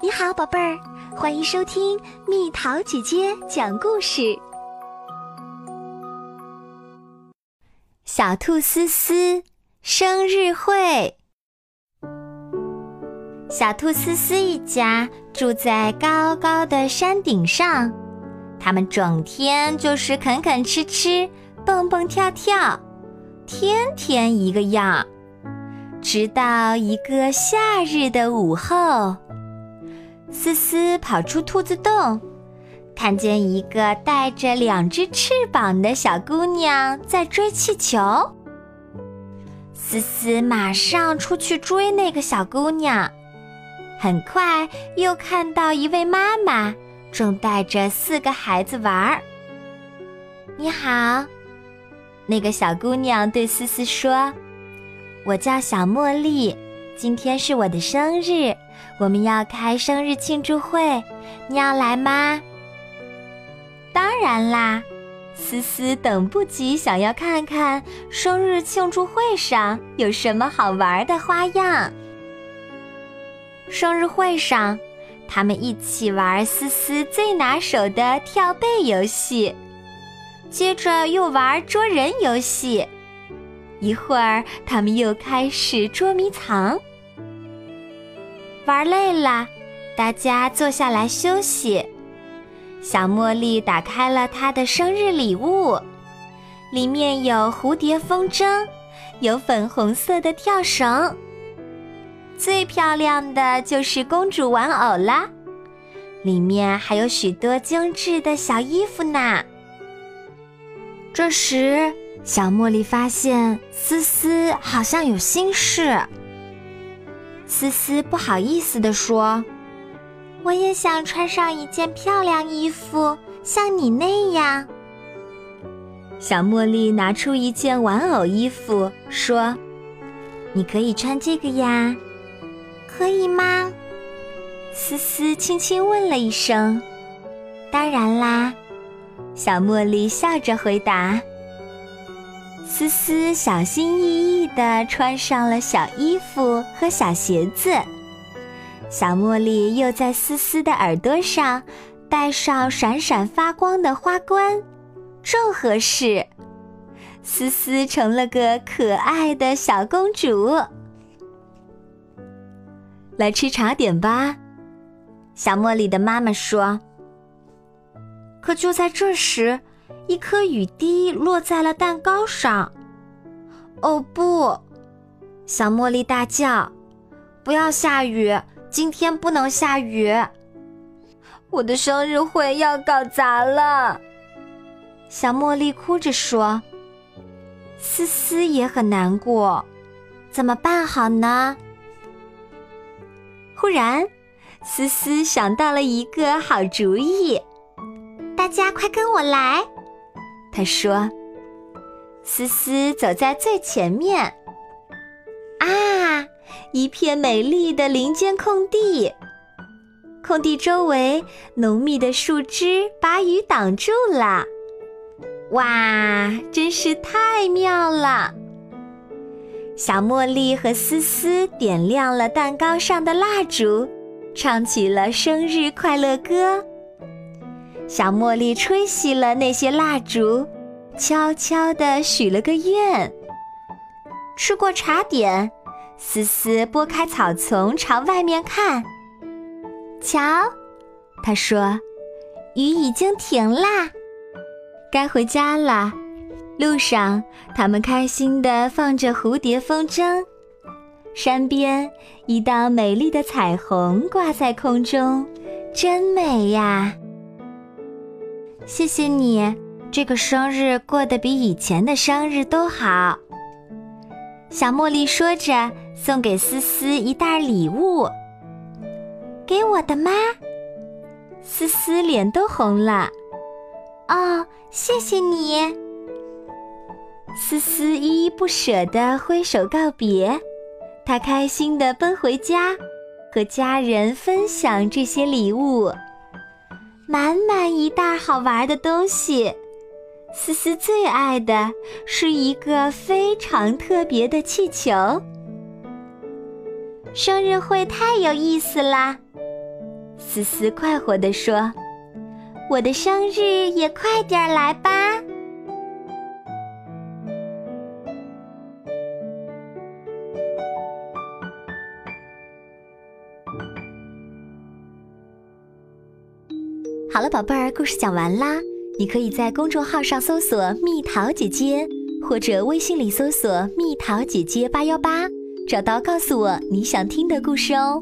你好，宝贝儿，欢迎收听蜜桃姐姐讲故事。小兔思思生日会。小兔思思一家住在高高的山顶上，他们整天就是啃啃吃吃，蹦蹦跳跳，天天一个样。直到一个夏日的午后。思思跑出兔子洞，看见一个带着两只翅膀的小姑娘在追气球。思思马上出去追那个小姑娘，很快又看到一位妈妈正带着四个孩子玩儿。你好，那个小姑娘对思思说：“我叫小茉莉，今天是我的生日。”我们要开生日庆祝会，你要来吗？当然啦，思思等不及想要看看生日庆祝会上有什么好玩的花样。生日会上，他们一起玩思思最拿手的跳背游戏，接着又玩捉人游戏，一会儿他们又开始捉迷藏。玩累了，大家坐下来休息。小茉莉打开了她的生日礼物，里面有蝴蝶风筝，有粉红色的跳绳，最漂亮的就是公主玩偶啦。里面还有许多精致的小衣服呢。这时，小茉莉发现思思好像有心事。思思不好意思地说：“我也想穿上一件漂亮衣服，像你那样。”小茉莉拿出一件玩偶衣服，说：“你可以穿这个呀，可以吗？”思思轻轻问了一声：“当然啦。”小茉莉笑着回答。思思小心翼翼地穿上了小衣服和小鞋子，小茉莉又在思思的耳朵上戴上闪闪发光的花冠，正合适。思思成了个可爱的小公主。来吃茶点吧，小茉莉的妈妈说。可就在这时。一颗雨滴落在了蛋糕上。哦不！小茉莉大叫：“不要下雨！今天不能下雨！我的生日会要搞砸了！”小茉莉哭着说。思思也很难过，怎么办好呢？忽然，思思想到了一个好主意：“大家快跟我来！”他说：“思思走在最前面。啊，一片美丽的林间空地，空地周围浓密的树枝把雨挡住了。哇，真是太妙了！”小茉莉和思思点亮了蛋糕上的蜡烛，唱起了生日快乐歌。小茉莉吹熄了那些蜡烛，悄悄地许了个愿。吃过茶点，思思拨开草丛朝外面看。瞧，她说：“雨已经停啦，该回家了。”路上，他们开心地放着蝴蝶风筝。山边，一道美丽的彩虹挂在空中，真美呀！谢谢你，这个生日过得比以前的生日都好。小茉莉说着，送给思思一袋礼物。给我的吗？思思脸都红了。哦，谢谢你。思思依依不舍地挥手告别，她开心地奔回家，和家人分享这些礼物。满满一袋好玩的东西，思思最爱的是一个非常特别的气球。生日会太有意思啦！思思快活地说：“我的生日也快点来吧！”好了，宝贝儿，故事讲完啦。你可以在公众号上搜索“蜜桃姐姐”，或者微信里搜索“蜜桃姐姐八幺八”，找到告诉我你想听的故事哦。